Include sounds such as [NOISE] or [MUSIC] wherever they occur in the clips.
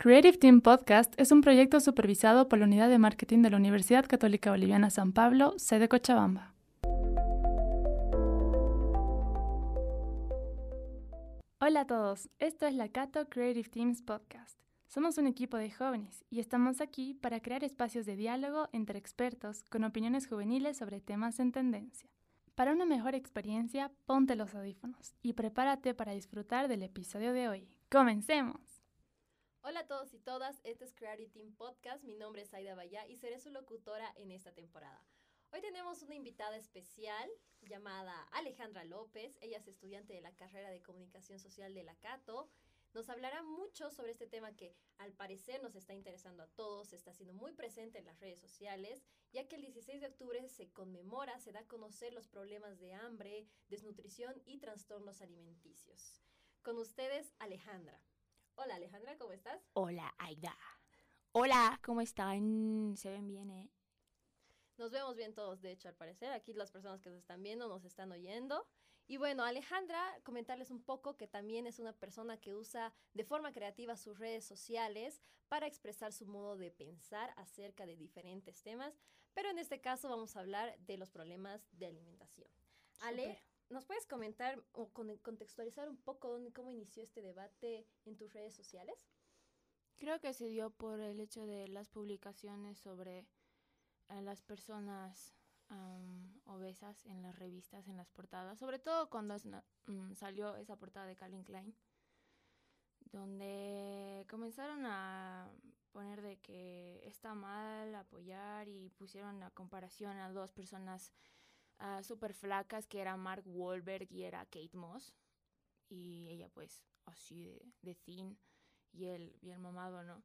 Creative Team Podcast es un proyecto supervisado por la Unidad de Marketing de la Universidad Católica Boliviana San Pablo, sede Cochabamba. Hola a todos, esto es la Cato Creative Teams Podcast. Somos un equipo de jóvenes y estamos aquí para crear espacios de diálogo entre expertos con opiniones juveniles sobre temas en tendencia. Para una mejor experiencia, ponte los audífonos y prepárate para disfrutar del episodio de hoy. ¡Comencemos! Hola a todos y todas, este es Creative Team Podcast, mi nombre es Aida Bayá y seré su locutora en esta temporada. Hoy tenemos una invitada especial llamada Alejandra López, ella es estudiante de la carrera de Comunicación Social de la Cato. Nos hablará mucho sobre este tema que al parecer nos está interesando a todos, está siendo muy presente en las redes sociales, ya que el 16 de octubre se conmemora, se da a conocer los problemas de hambre, desnutrición y trastornos alimenticios. Con ustedes, Alejandra. Hola Alejandra, ¿cómo estás? Hola Aida. Hola, ¿cómo están? Se ven bien, ¿eh? Nos vemos bien todos, de hecho, al parecer. Aquí las personas que nos están viendo nos están oyendo. Y bueno, Alejandra, comentarles un poco que también es una persona que usa de forma creativa sus redes sociales para expresar su modo de pensar acerca de diferentes temas, pero en este caso vamos a hablar de los problemas de alimentación. Ale, ¿Nos puedes comentar o contextualizar un poco cómo inició este debate en tus redes sociales? Creo que se dio por el hecho de las publicaciones sobre las personas obesas en las revistas, en las portadas, sobre todo cuando mm, salió esa portada de Calvin Klein, donde comenzaron a poner de que está mal apoyar y pusieron la comparación a dos personas uh, súper flacas que era Mark Wahlberg y era Kate Moss. Y ella pues así de, de thin y el, y el mamado, ¿no?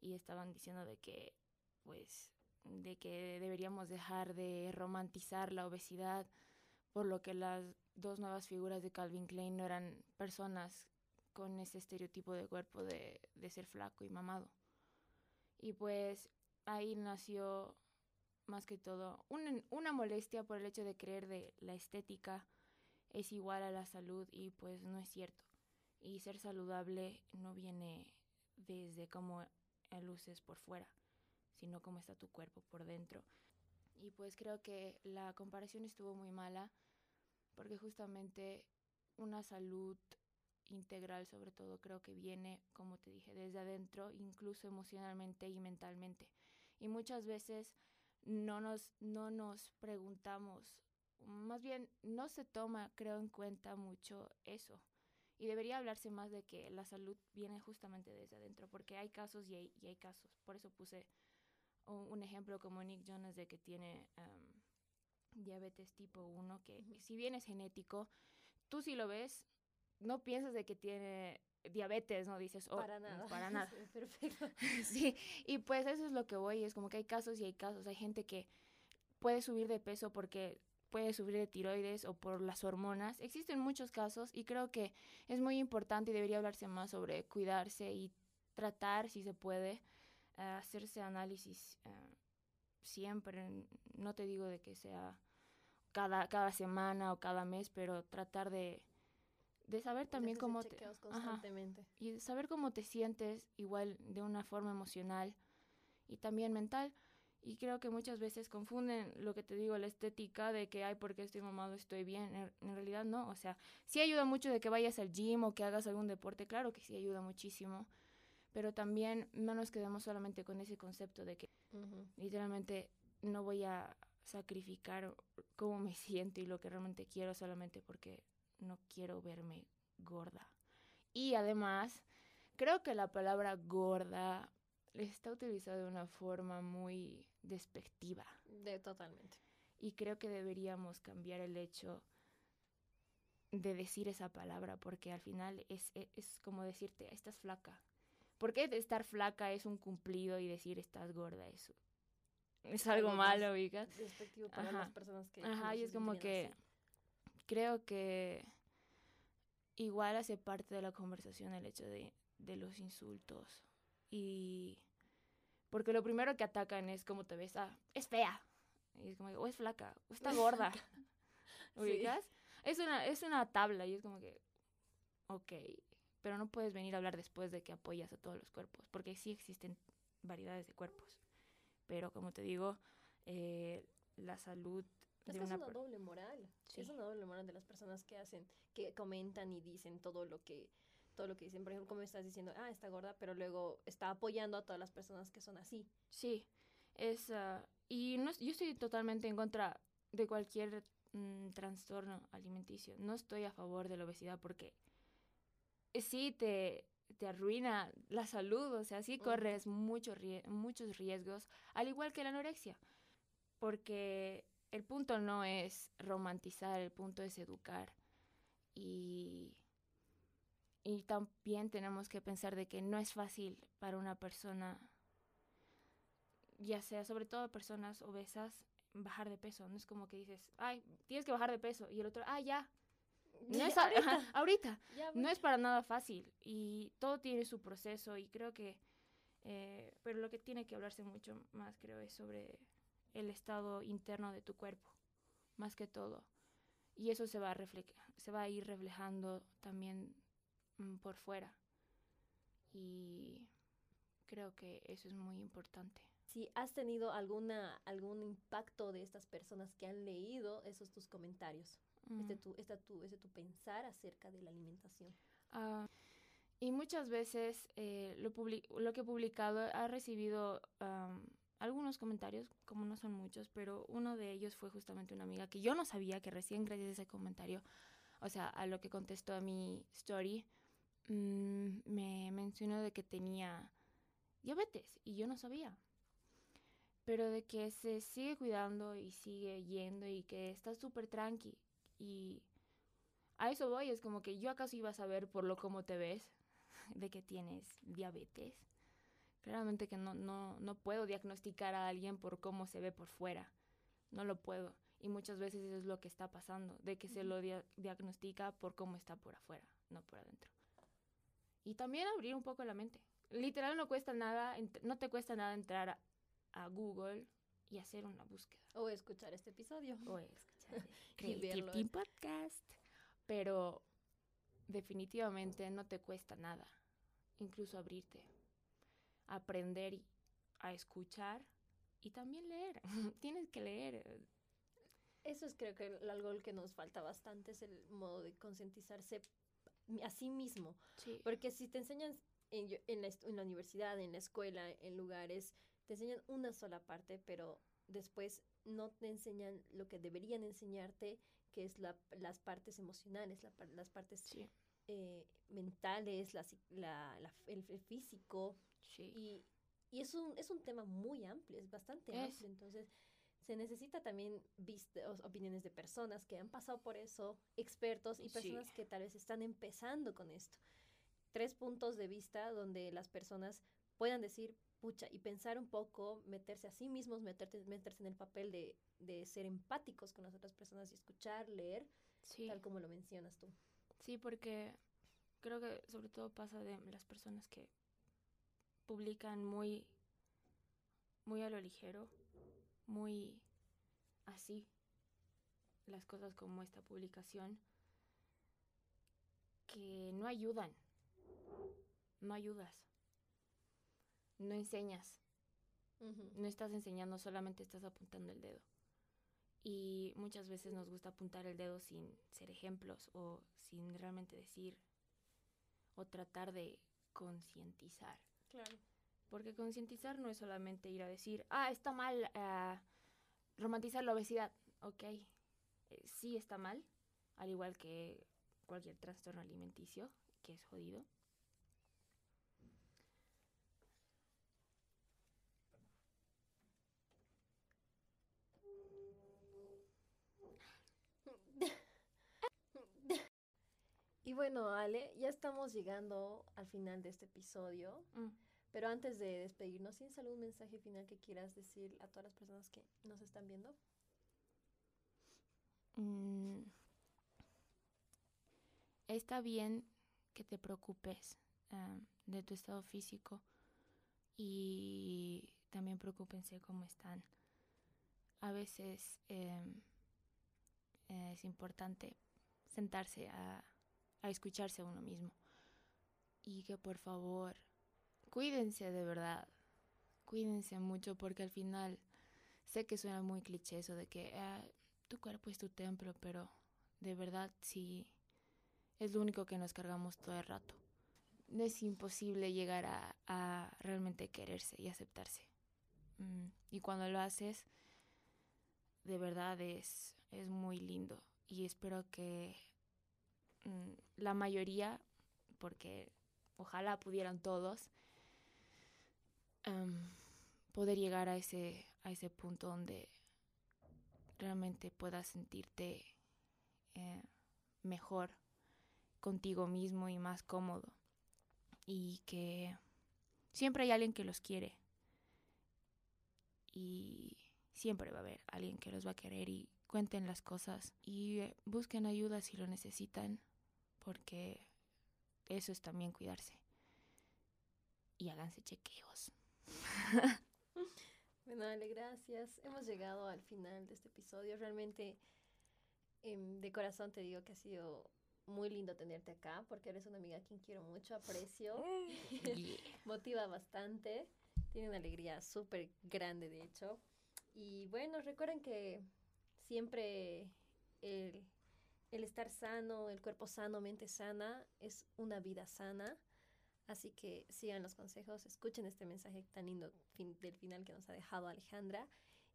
Y estaban diciendo de que pues de que deberíamos dejar de romantizar la obesidad, por lo que las dos nuevas figuras de Calvin Klein no eran personas con ese estereotipo de cuerpo de, de ser flaco y mamado. Y pues ahí nació más que todo una molestia por el hecho de creer de la estética es igual a la salud y pues no es cierto. Y ser saludable no viene desde cómo luces por fuera, sino cómo está tu cuerpo por dentro. Y pues creo que la comparación estuvo muy mala porque justamente una salud integral sobre todo creo que viene, como te dije, desde adentro, incluso emocionalmente y mentalmente. Y muchas veces no nos, no nos preguntamos, más bien no se toma, creo, en cuenta mucho eso. Y debería hablarse más de que la salud viene justamente desde adentro, porque hay casos y hay, y hay casos. Por eso puse un, ejemplo como Nick Jonas de que tiene diabetes tipo 1, que si bien es genético, tú si lo ves, no piensas de que tiene diabetes, ¿no? Dices, oh, para nada. Para [LAUGHS] nada. Perfecto. [LAUGHS] sí, y pues eso es lo que voy, es como que hay casos y hay casos. Hay gente que puede subir de peso porque puede subir de tiroides o por las hormonas. Existen muchos casos y creo que es muy importante y debería hablarse más sobre cuidarse y tratar, si se puede, hacerse análisis eh, siempre. No te digo de que sea cada, cada semana o cada mes, pero tratar de de saber también cómo te y saber cómo te sientes igual de una forma emocional y también mental. Y creo que muchas veces confunden lo que te digo la estética de que ay porque estoy mamado estoy bien en, realidad no o sea sí ayuda mucho de que vayas al gym o que hagas algún deporte claro que sí ayuda muchísimo pero también no nos quedemos solamente con ese concepto de que literalmente no voy a sacrificar cómo me [LAUGHS] siento y lo que realmente quiero solamente porque no quiero verme gorda. Y además, creo que la palabra gorda está utilizada de una forma muy despectiva. De totalmente. Y creo que deberíamos cambiar el hecho de decir esa palabra porque al final es, e, es, como decirte, estás flaca. Porque estar flaca es un cumplido y decir estás gorda eso es algo, malo, Despectivo para las personas que Ajá, y es como que creo que igual hace parte de la conversación el hecho de, de los insultos. Y porque lo primero que atacan es como te ves, ah, es fea. Y es como, o es flaca, o está [LAUGHS] gorda. ¿Ubicas? Es, una, es una tabla y es como que, ok. pero no puedes venir a hablar después de que apoyas a todos los cuerpos, porque sí existen variedades de cuerpos. Pero como te digo, eh, la salud Es que es una doble moral. Sí. Es una doble moral de las personas que hacen, que comentan y dicen todo lo que todo lo que dicen. Por ejemplo, como estás diciendo, ah, está gorda, pero luego está apoyando a todas las personas que son así. Sí, es, ah, y no, yo estoy totalmente en contra de cualquier mm, trastorno alimenticio. No estoy a favor de la obesidad porque sí te, te arruina la salud, o sea, sí corres mucho muchos riesgos, al igual que la anorexia, porque el punto no es romantizar, el punto es educar. Y, y también tenemos que pensar de que no es fácil para una persona ya sea sobre todo personas obesas, bajar de peso. No es como que dices, ay, tienes que bajar de peso. Y el otro, ah, ya. [LAUGHS] No es ahorita, ajá, ahorita. ya, No es para nada fácil. Y todo tiene su proceso. Y creo que. eh, pero lo que tiene que hablarse mucho más, creo, es sobre el estado interno de tu cuerpo. Más que todo. Y eso se va a, refle- se va a ir reflejando también mm, por fuera. Y creo que eso es muy importante. si has tenido alguna algún impacto de estas personas que han leído esos tus comentarios, este Mm. tu, esta tu, ese tu pensar acerca de la alimentación. Ah, y muchas veces eh, lo, lo que he publicado ha recibido algunos comentarios, como no son muchos, pero uno de ellos fue justamente una amiga que yo no sabía que recién gracias a ese comentario, o sea, a lo que contestó a mi story, mm, me mencionó de que tenía diabetes y yo no sabía. Pero de que se sigue cuidando y sigue yendo y que está súper tranqui. Y a eso voy, es como que yo acaso iba a saber por lo cómo te ves, [LAUGHS] de que tienes diabetes. Claramente que no, no, no puedo diagnosticar a alguien por cómo se ve por fuera. No lo puedo. Y muchas veces eso es lo que está pasando, de que se lo dia- diagnostica por cómo está por afuera, no por adentro. Y también abrir un poco la mente. Literal no cuesta nada, no te cuesta nada entrar a, a Google y hacer una búsqueda O escuchar este episodio. o escuchar [LAUGHS] el Podcast. Pero definitivamente no te cuesta nada, incluso abrirte, aprender a escuchar y también leer. [LAUGHS] Tienes que leer. Eso es creo que el- algo que nos falta bastante, es el modo de concientizarse a sí mismo. Sí. Porque si te enseñan en, la, en la universidad, en la escuela, en lugares, te enseñan una sola parte, pero después no te enseñan lo que deberían enseñarte, que es la- las partes emocionales, la las partes Sí, eh, mentales, la, el físico. Sí. Y, y es, un, es un tema muy amplio, es bastante Es. amplio. Entonces, se necesita también opiniones de personas que han pasado por eso, expertos y Sí. personas que tal vez están empezando con esto. Tres puntos de vista donde las personas puedan decir, pucha, y pensar un poco, meterse a sí mismos, meterte, meterse en el papel de, de ser empáticos con las otras personas y escuchar, leer, sí. tal como lo mencionas tú. Sí, porque creo que sobre todo pasa de las personas que publican muy, muy a lo ligero, muy así, las cosas como esta publicación, que no ayudan, no ayudas, no enseñas, no estás enseñando, solamente estás apuntando el dedo. Y muchas veces nos gusta apuntar el dedo sin ser ejemplos o sin realmente decir o tratar de concientizar. Claro. Porque concientizar no es solamente ir a decir, ah, está mal ah, romantizar la obesidad. Ok, eh, sí está mal, al igual que cualquier trastorno alimenticio, que es jodido. Y bueno, Ale, ya estamos llegando al final de este episodio. Mm. Pero antes de despedirnos, ¿tienes algún mensaje final que quieras decir a todas las personas que nos están viendo? Mm, está bien que te preocupes ah, de tu estado físico y también preocúpense cómo están. A veces em, es importante sentarse a, a escucharse a uno mismo y que por favor cuídense de verdad, cuídense mucho porque al final sé que suena muy cliché eso de que ah, tu cuerpo es tu templo, pero de verdad sí es lo único que nos cargamos todo el rato. Es imposible llegar a, realmente quererse y aceptarse. Mm, y cuando lo haces, de verdad es, es muy lindo. Y espero que la mayoría, porque ojalá pudieran todos, um, poder llegar a ese, a ese punto donde realmente puedas sentirte eh, mejor contigo mismo y más cómodo. Y que siempre hay alguien que los quiere. Y siempre va a haber alguien que los va a querer y cuenten las cosas y eh, busquen ayuda si lo necesitan, porque eso es también cuidarse. Y háganse chequeos. [LAUGHS] bueno, Ale, gracias. Hemos llegado al final de este episodio. Realmente, eh, de corazón te digo que ha sido muy lindo tenerte acá, porque eres una amiga a quien quiero mucho, aprecio, [LAUGHS] [LAUGHS] motiva bastante, tiene una alegría súper grande, de hecho. Y bueno, recuerden que siempre el, el estar sano, el cuerpo sano, mente sana, es una vida sana. Así que sigan los consejos, escuchen este mensaje tan lindo del final que nos ha dejado Alejandra.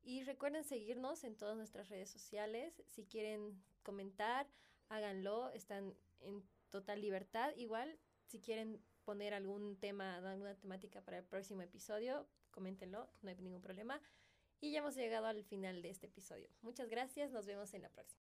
Y recuerden seguirnos en todas nuestras redes sociales. Si quieren comentar, háganlo. Están en total libertad. Igual, si quieren poner algún tema, alguna temática para el próximo episodio, coméntenlo, no hay ningún problema. Y ya hemos llegado al final de este episodio. Muchas gracias, nos vemos en la próxima.